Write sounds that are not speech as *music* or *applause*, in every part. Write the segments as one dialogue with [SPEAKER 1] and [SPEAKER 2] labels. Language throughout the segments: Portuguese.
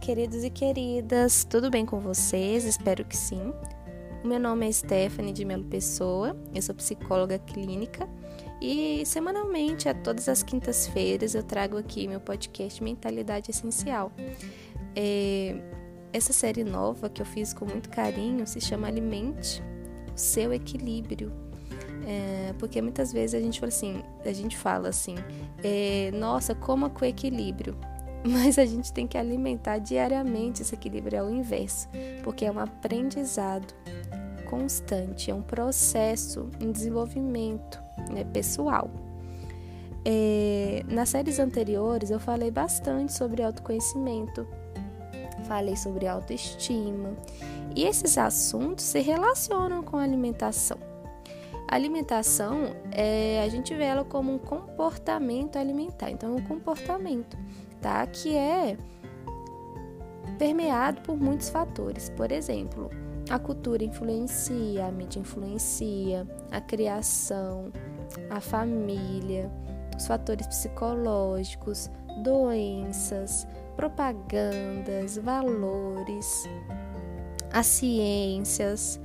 [SPEAKER 1] queridos e queridas, tudo bem com vocês? Espero que sim. O meu nome é Stephanie de Melo Pessoa, eu sou psicóloga clínica e semanalmente, a todas as quintas-feiras, eu trago aqui meu podcast Mentalidade Essencial. É, essa série nova que eu fiz com muito carinho se chama Alimente o Seu Equilíbrio. É, porque muitas vezes a gente fala assim, a gente fala assim, é, nossa, coma com equilíbrio. Mas a gente tem que alimentar diariamente esse equilíbrio ao inverso, porque é um aprendizado constante, é um processo em desenvolvimento né, pessoal. É, nas séries anteriores eu falei bastante sobre autoconhecimento, falei sobre autoestima e esses assuntos se relacionam com a alimentação. A alimentação, é, a gente vê ela como um comportamento alimentar, então é um comportamento tá? que é permeado por muitos fatores. Por exemplo, a cultura influencia, a mídia influencia, a criação, a família, os fatores psicológicos, doenças, propagandas, valores, as ciências,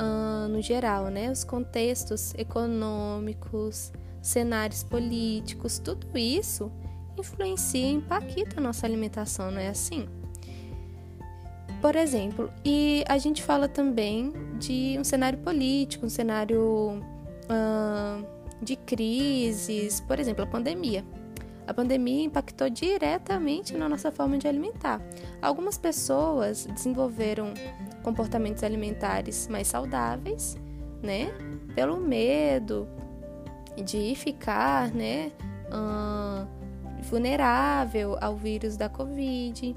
[SPEAKER 1] uh, no geral, né? Os contextos econômicos, cenários políticos, tudo isso influencia e impacta a nossa alimentação, não é assim? Por exemplo, e a gente fala também de um cenário político, um cenário uh, de crises, por exemplo, a pandemia. A pandemia impactou diretamente na nossa forma de alimentar. Algumas pessoas desenvolveram comportamentos alimentares mais saudáveis, né? Pelo medo de ficar, né? Uh, vulnerável ao vírus da Covid.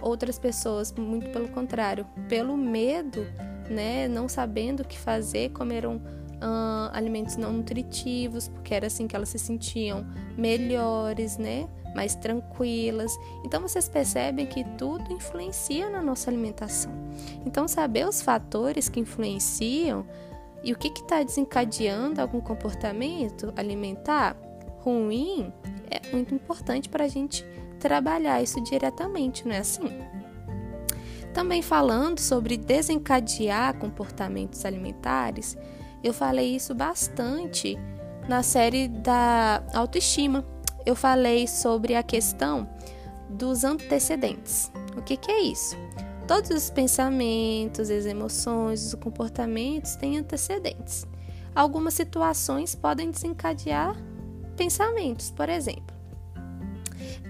[SPEAKER 1] Outras pessoas, muito pelo contrário, pelo medo, né, não sabendo o que fazer, comeram alimentos não nutritivos, porque era assim que elas se sentiam melhores, né, mais tranquilas. Então vocês percebem que tudo influencia na nossa alimentação. Então saber os fatores que influenciam e o que está desencadeando algum comportamento alimentar ruim é muito importante para a gente trabalhar isso diretamente, não é assim? Também falando sobre desencadear comportamentos alimentares, eu falei isso bastante na série da autoestima. Eu falei sobre a questão dos antecedentes. O que, que é isso? Todos os pensamentos, as emoções, os comportamentos têm antecedentes. Algumas situações podem desencadear pensamentos. Por exemplo,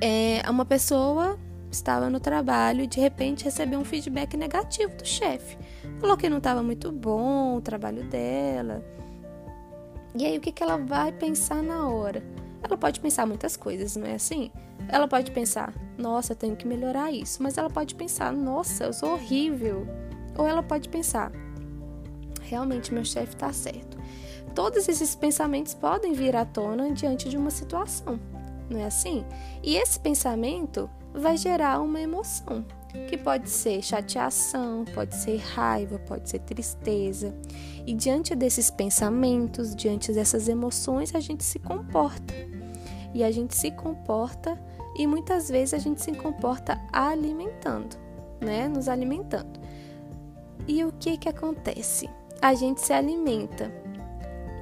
[SPEAKER 1] é, uma pessoa estava no trabalho e de repente recebeu um feedback negativo do chefe. Falou que não estava muito bom o trabalho dela. E aí o que, que ela vai pensar na hora? Ela pode pensar muitas coisas, não é assim? Ela pode pensar, nossa, eu tenho que melhorar isso. Mas ela pode pensar, nossa, eu sou horrível. Ou ela pode pensar, realmente meu chefe está certo. Todos esses pensamentos podem vir à tona diante de uma situação, não é assim? E esse pensamento vai gerar uma emoção, que pode ser chateação, pode ser raiva, pode ser tristeza. E diante desses pensamentos, diante dessas emoções, a gente se comporta. E a gente se comporta e muitas vezes a gente se comporta alimentando, né? Nos alimentando. E o que que acontece? A gente se alimenta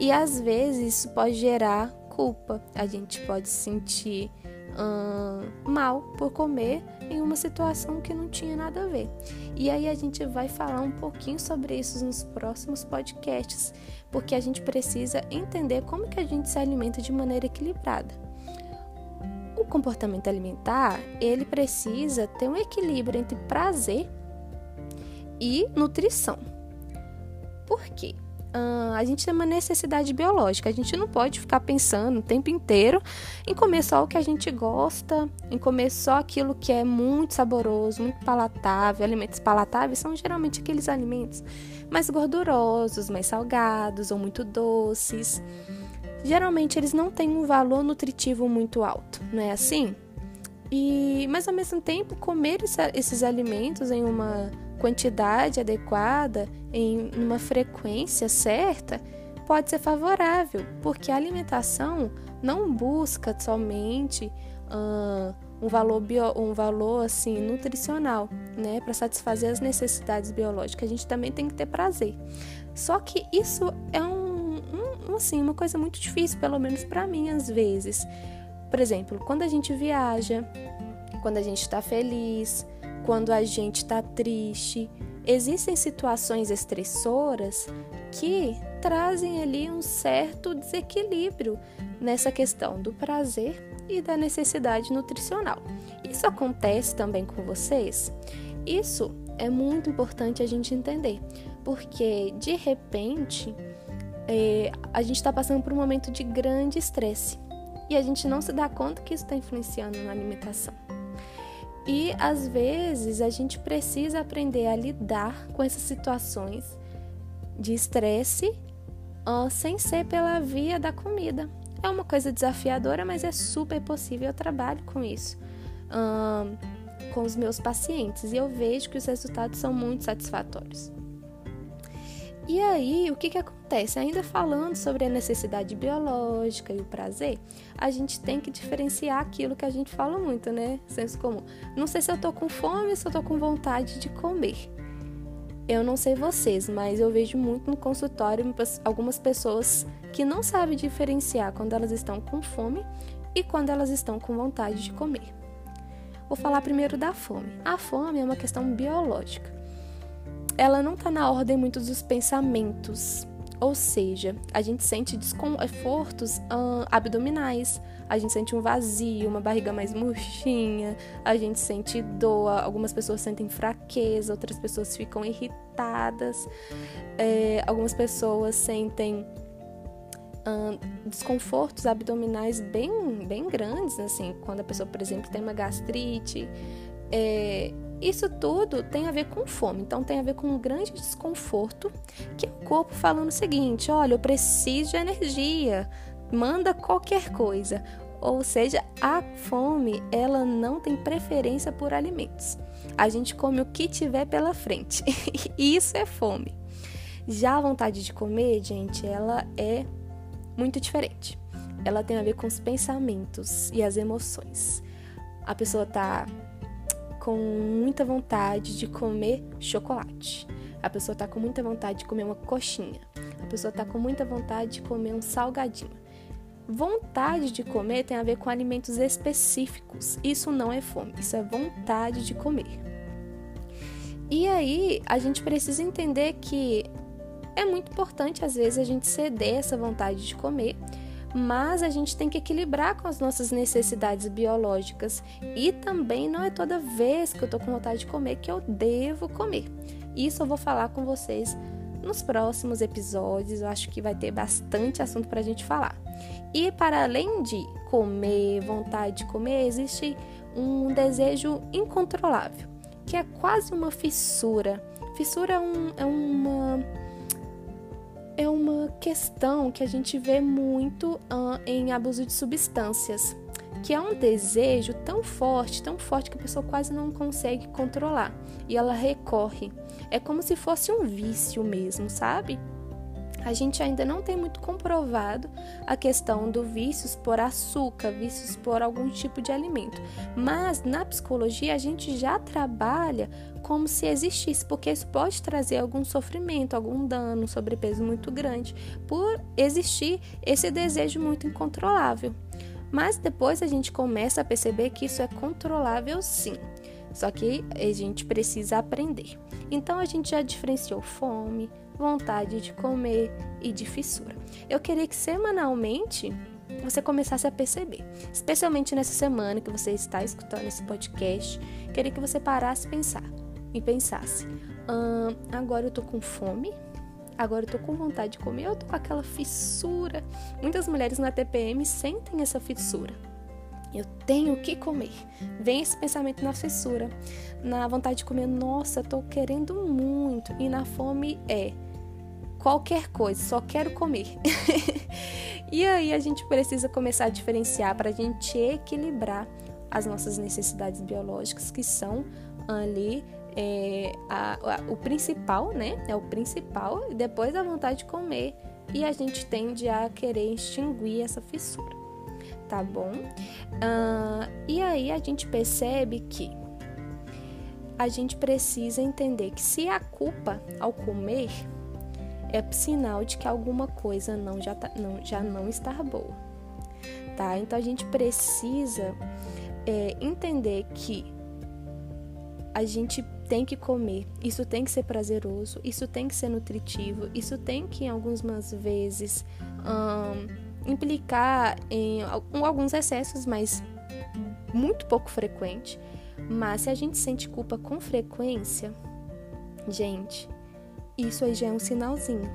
[SPEAKER 1] e às vezes isso pode gerar culpa. A gente pode se sentir hum, mal por comer em uma situação que não tinha nada a ver. E aí a gente vai falar um pouquinho sobre isso nos próximos podcasts, porque a gente precisa entender como que a gente se alimenta de maneira equilibrada. O comportamento alimentar, ele precisa ter um equilíbrio entre prazer e nutrição. Por quê? A gente tem uma necessidade biológica. A gente não pode ficar pensando o tempo inteiro em comer só o que a gente gosta, em comer só aquilo que é muito saboroso, muito palatável. Alimentos palatáveis são geralmente aqueles alimentos mais gordurosos, mais salgados ou muito doces. Geralmente eles não têm um valor nutritivo muito alto, não é assim? E, mas ao mesmo tempo, comer esses alimentos em uma quantidade adequada, em uma frequência certa, pode ser favorável, porque a alimentação não busca somente uh, um valor bio, um valor assim nutricional, né, para satisfazer as necessidades biológicas. A gente também tem que ter prazer. Só que isso é um, um assim uma coisa muito difícil, pelo menos para mim às vezes. Por exemplo, quando a gente viaja, quando a gente está feliz, quando a gente está triste, existem situações estressoras que trazem ali um certo desequilíbrio nessa questão do prazer e da necessidade nutricional. Isso acontece também com vocês? Isso é muito importante a gente entender, porque de repente é, a gente está passando por um momento de grande estresse e a gente não se dá conta que isso está influenciando na alimentação. E às vezes a gente precisa aprender a lidar com essas situações de estresse sem ser pela via da comida. É uma coisa desafiadora, mas é super possível. Eu trabalho com isso com os meus pacientes e eu vejo que os resultados são muito satisfatórios. E aí, o que, que acontece? Ainda falando sobre a necessidade biológica e o prazer, a gente tem que diferenciar aquilo que a gente fala muito, né? Senso comum. Não sei se eu tô com fome ou se eu tô com vontade de comer. Eu não sei vocês, mas eu vejo muito no consultório algumas pessoas que não sabem diferenciar quando elas estão com fome e quando elas estão com vontade de comer. Vou falar primeiro da fome. A fome é uma questão biológica ela não está na ordem muito dos pensamentos. Ou seja, a gente sente desconfortos uh, abdominais, a gente sente um vazio, uma barriga mais murchinha, a gente sente dor, algumas pessoas sentem fraqueza, outras pessoas ficam irritadas, é, algumas pessoas sentem uh, desconfortos abdominais bem, bem grandes, assim, quando a pessoa, por exemplo, tem uma gastrite. É, isso tudo tem a ver com fome, então tem a ver com um grande desconforto, que é o corpo falando o seguinte: olha, eu preciso de energia, manda qualquer coisa. Ou seja, a fome, ela não tem preferência por alimentos. A gente come o que tiver pela frente. *laughs* Isso é fome. Já a vontade de comer, gente, ela é muito diferente. Ela tem a ver com os pensamentos e as emoções. A pessoa tá com muita vontade de comer chocolate. A pessoa está com muita vontade de comer uma coxinha. A pessoa está com muita vontade de comer um salgadinho. Vontade de comer tem a ver com alimentos específicos. Isso não é fome, isso é vontade de comer. E aí a gente precisa entender que é muito importante às vezes a gente ceder essa vontade de comer mas a gente tem que equilibrar com as nossas necessidades biológicas e também não é toda vez que eu tô com vontade de comer que eu devo comer. Isso eu vou falar com vocês nos próximos episódios, eu acho que vai ter bastante assunto para a gente falar. E para além de comer, vontade de comer, existe um desejo incontrolável, que é quase uma fissura. Fissura é, um, é uma é uma questão que a gente vê muito uh, em abuso de substâncias, que é um desejo tão forte, tão forte que a pessoa quase não consegue controlar e ela recorre. É como se fosse um vício mesmo, sabe? A gente ainda não tem muito comprovado a questão do vícios por açúcar, vícios por algum tipo de alimento. Mas na psicologia a gente já trabalha como se existisse, porque isso pode trazer algum sofrimento, algum dano, um sobrepeso muito grande, por existir esse desejo muito incontrolável. Mas depois a gente começa a perceber que isso é controlável sim. Só que a gente precisa aprender. Então a gente já diferenciou fome, vontade de comer e de fissura. Eu queria que semanalmente você começasse a perceber, especialmente nessa semana que você está escutando esse podcast, queria que você parasse pensar e pensasse: hum, agora eu tô com fome, agora eu tô com vontade de comer, eu tô com aquela fissura. Muitas mulheres na TPM sentem essa fissura. Eu tenho que comer. Vem esse pensamento na fissura, na vontade de comer, nossa, tô querendo muito. E na fome é qualquer coisa, só quero comer. *laughs* e aí a gente precisa começar a diferenciar para a gente equilibrar as nossas necessidades biológicas, que são ali é, a, a, o principal, né? É o principal, e depois a vontade de comer, e a gente tende a querer extinguir essa fissura. tá bom? Uh, e aí a gente percebe que a gente precisa entender que se a culpa ao comer é sinal de que alguma coisa não já, tá, não, já não está boa, tá? Então a gente precisa é, entender que a gente tem que comer, isso tem que ser prazeroso, isso tem que ser nutritivo, isso tem que, em algumas vezes, hum, implicar em alguns excessos, mas muito pouco frequente. Mas se a gente sente culpa com frequência, gente, isso aí já é um sinalzinho.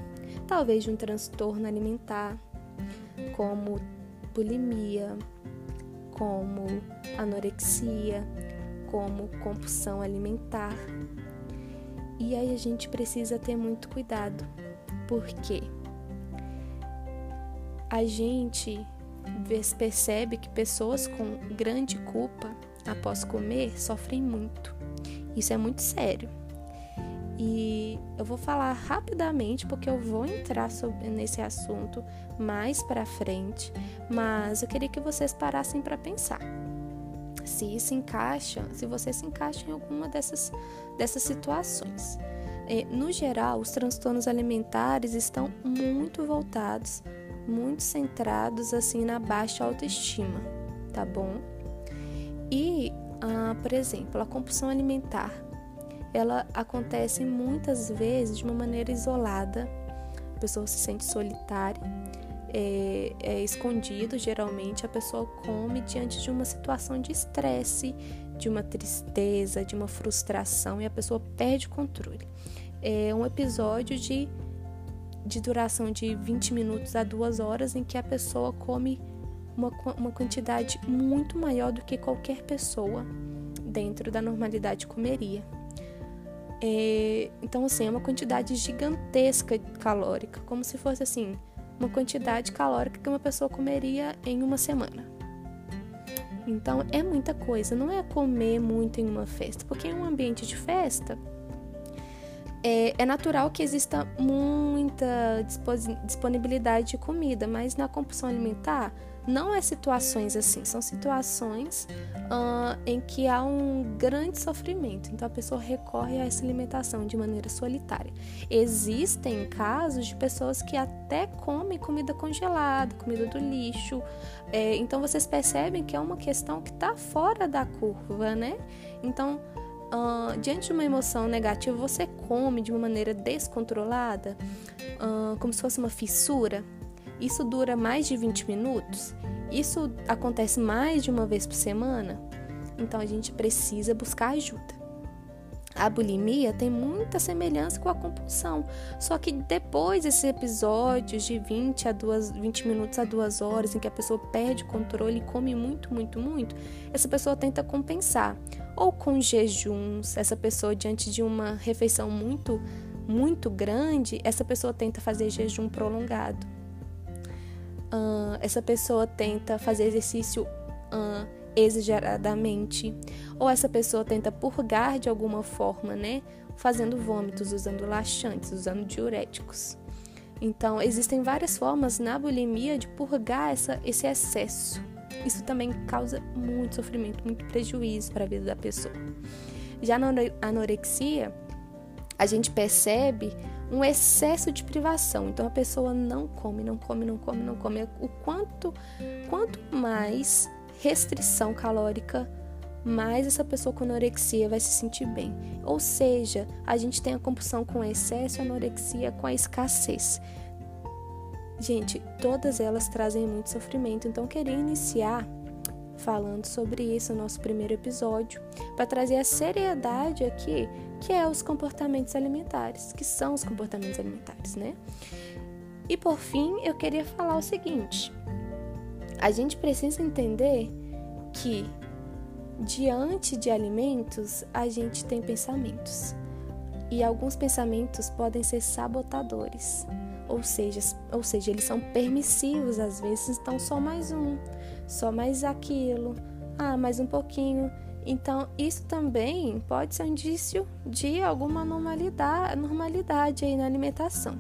[SPEAKER 1] Talvez de um transtorno alimentar, como bulimia, como anorexia, como compulsão alimentar. E aí a gente precisa ter muito cuidado, porque a gente percebe que pessoas com grande culpa após comer sofrem muito. Isso é muito sério. E eu vou falar rapidamente porque eu vou entrar sobre, nesse assunto mais para frente, mas eu queria que vocês parassem para pensar se isso encaixa, se você se encaixa em alguma dessas, dessas situações. É, no geral, os transtornos alimentares estão muito voltados, muito centrados assim na baixa autoestima, tá bom? E, ah, por exemplo, a compulsão alimentar, ela acontece muitas vezes de uma maneira isolada. A pessoa se sente solitária é, é escondido, geralmente a pessoa come diante de uma situação de estresse, de uma tristeza, de uma frustração e a pessoa perde o controle. É um episódio de, de duração de 20 minutos a 2 horas em que a pessoa come uma, uma quantidade muito maior do que qualquer pessoa dentro da normalidade comeria. É, então, assim, é uma quantidade gigantesca calórica, como se fosse assim, uma quantidade calórica que uma pessoa comeria em uma semana. Então é muita coisa, não é comer muito em uma festa, porque em um ambiente de festa é, é natural que exista muita disponibilidade de comida, mas na compulsão alimentar não é situações assim, são situações uh, em que há um grande sofrimento. Então a pessoa recorre a essa alimentação de maneira solitária. Existem casos de pessoas que até comem comida congelada, comida do lixo. É, então vocês percebem que é uma questão que está fora da curva, né? Então Uh, diante de uma emoção negativa, você come de uma maneira descontrolada, uh, como se fosse uma fissura, isso dura mais de 20 minutos? Isso acontece mais de uma vez por semana? Então a gente precisa buscar ajuda. A bulimia tem muita semelhança com a compulsão, só que depois desses episódios de 20 a 2, 20 minutos a 2 horas em que a pessoa perde o controle e come muito, muito, muito, essa pessoa tenta compensar, ou com jejuns, essa pessoa diante de uma refeição muito, muito grande, essa pessoa tenta fazer jejum prolongado uh, essa pessoa tenta fazer exercício uh, exageradamente, ou essa pessoa tenta purgar de alguma forma, né? Fazendo vômitos, usando laxantes, usando diuréticos. Então, existem várias formas na bulimia de purgar essa, esse excesso. Isso também causa muito sofrimento, muito prejuízo para a vida da pessoa. Já na anorexia, a gente percebe um excesso de privação. Então a pessoa não come, não come, não come, não come. O quanto, quanto mais restrição calórica, mais essa pessoa com anorexia vai se sentir bem. Ou seja, a gente tem a compulsão com excesso, a anorexia com a escassez. Gente, todas elas trazem muito sofrimento. Então eu queria iniciar falando sobre isso no nosso primeiro episódio, para trazer a seriedade aqui que é os comportamentos alimentares, que são os comportamentos alimentares, né? E por fim, eu queria falar o seguinte: a gente precisa entender que diante de alimentos a gente tem pensamentos. E alguns pensamentos podem ser sabotadores, ou seja, ou seja, eles são permissivos às vezes, então só mais um, só mais aquilo, ah, mais um pouquinho. Então, isso também pode ser um indício de alguma normalidade, normalidade aí na alimentação.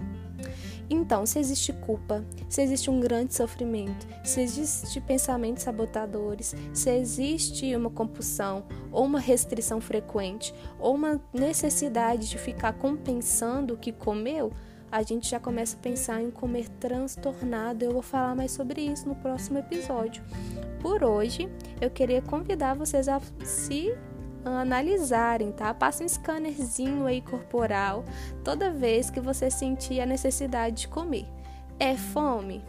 [SPEAKER 1] Então, se existe culpa, se existe um grande sofrimento, se existe pensamentos sabotadores, se existe uma compulsão ou uma restrição frequente ou uma necessidade de ficar compensando o que comeu, a gente já começa a pensar em comer transtornado. Eu vou falar mais sobre isso no próximo episódio. Por hoje, eu queria convidar vocês a se analisarem, tá? Passa um scannerzinho aí corporal toda vez que você sentir a necessidade de comer. É fome?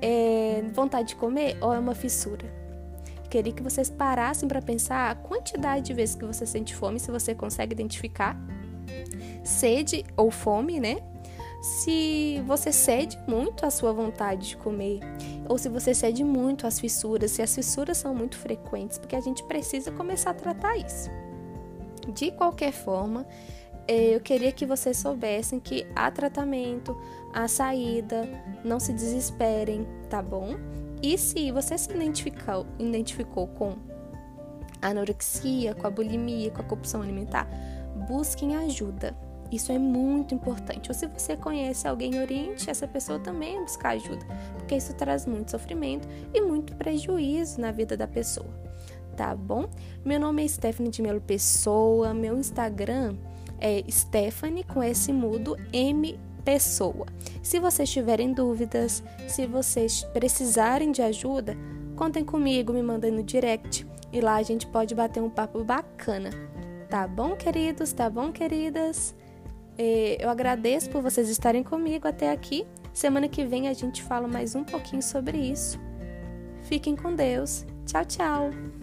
[SPEAKER 1] É vontade de comer ou é uma fissura? Queria que vocês parassem para pensar a quantidade de vezes que você sente fome, se você consegue identificar. Sede ou fome, né? se você cede muito à sua vontade de comer, ou se você cede muito às fissuras, se as fissuras são muito frequentes, porque a gente precisa começar a tratar isso. De qualquer forma, eh, eu queria que vocês soubessem que há tratamento, há saída, não se desesperem, tá bom? E se você se identificou, identificou com anorexia, com a bulimia, com a compulsão alimentar, busquem ajuda isso é muito importante. Ou se você conhece alguém, oriente essa pessoa também a buscar ajuda, porque isso traz muito sofrimento e muito prejuízo na vida da pessoa. Tá bom? Meu nome é Stephanie de Melo Pessoa, meu Instagram é Stephanie com S mudo M Pessoa. Se vocês tiverem dúvidas, se vocês precisarem de ajuda, contem comigo, me mandem no direct e lá a gente pode bater um papo bacana. Tá bom, queridos? Tá bom, queridas? Eu agradeço por vocês estarem comigo até aqui. Semana que vem a gente fala mais um pouquinho sobre isso. Fiquem com Deus. Tchau, tchau!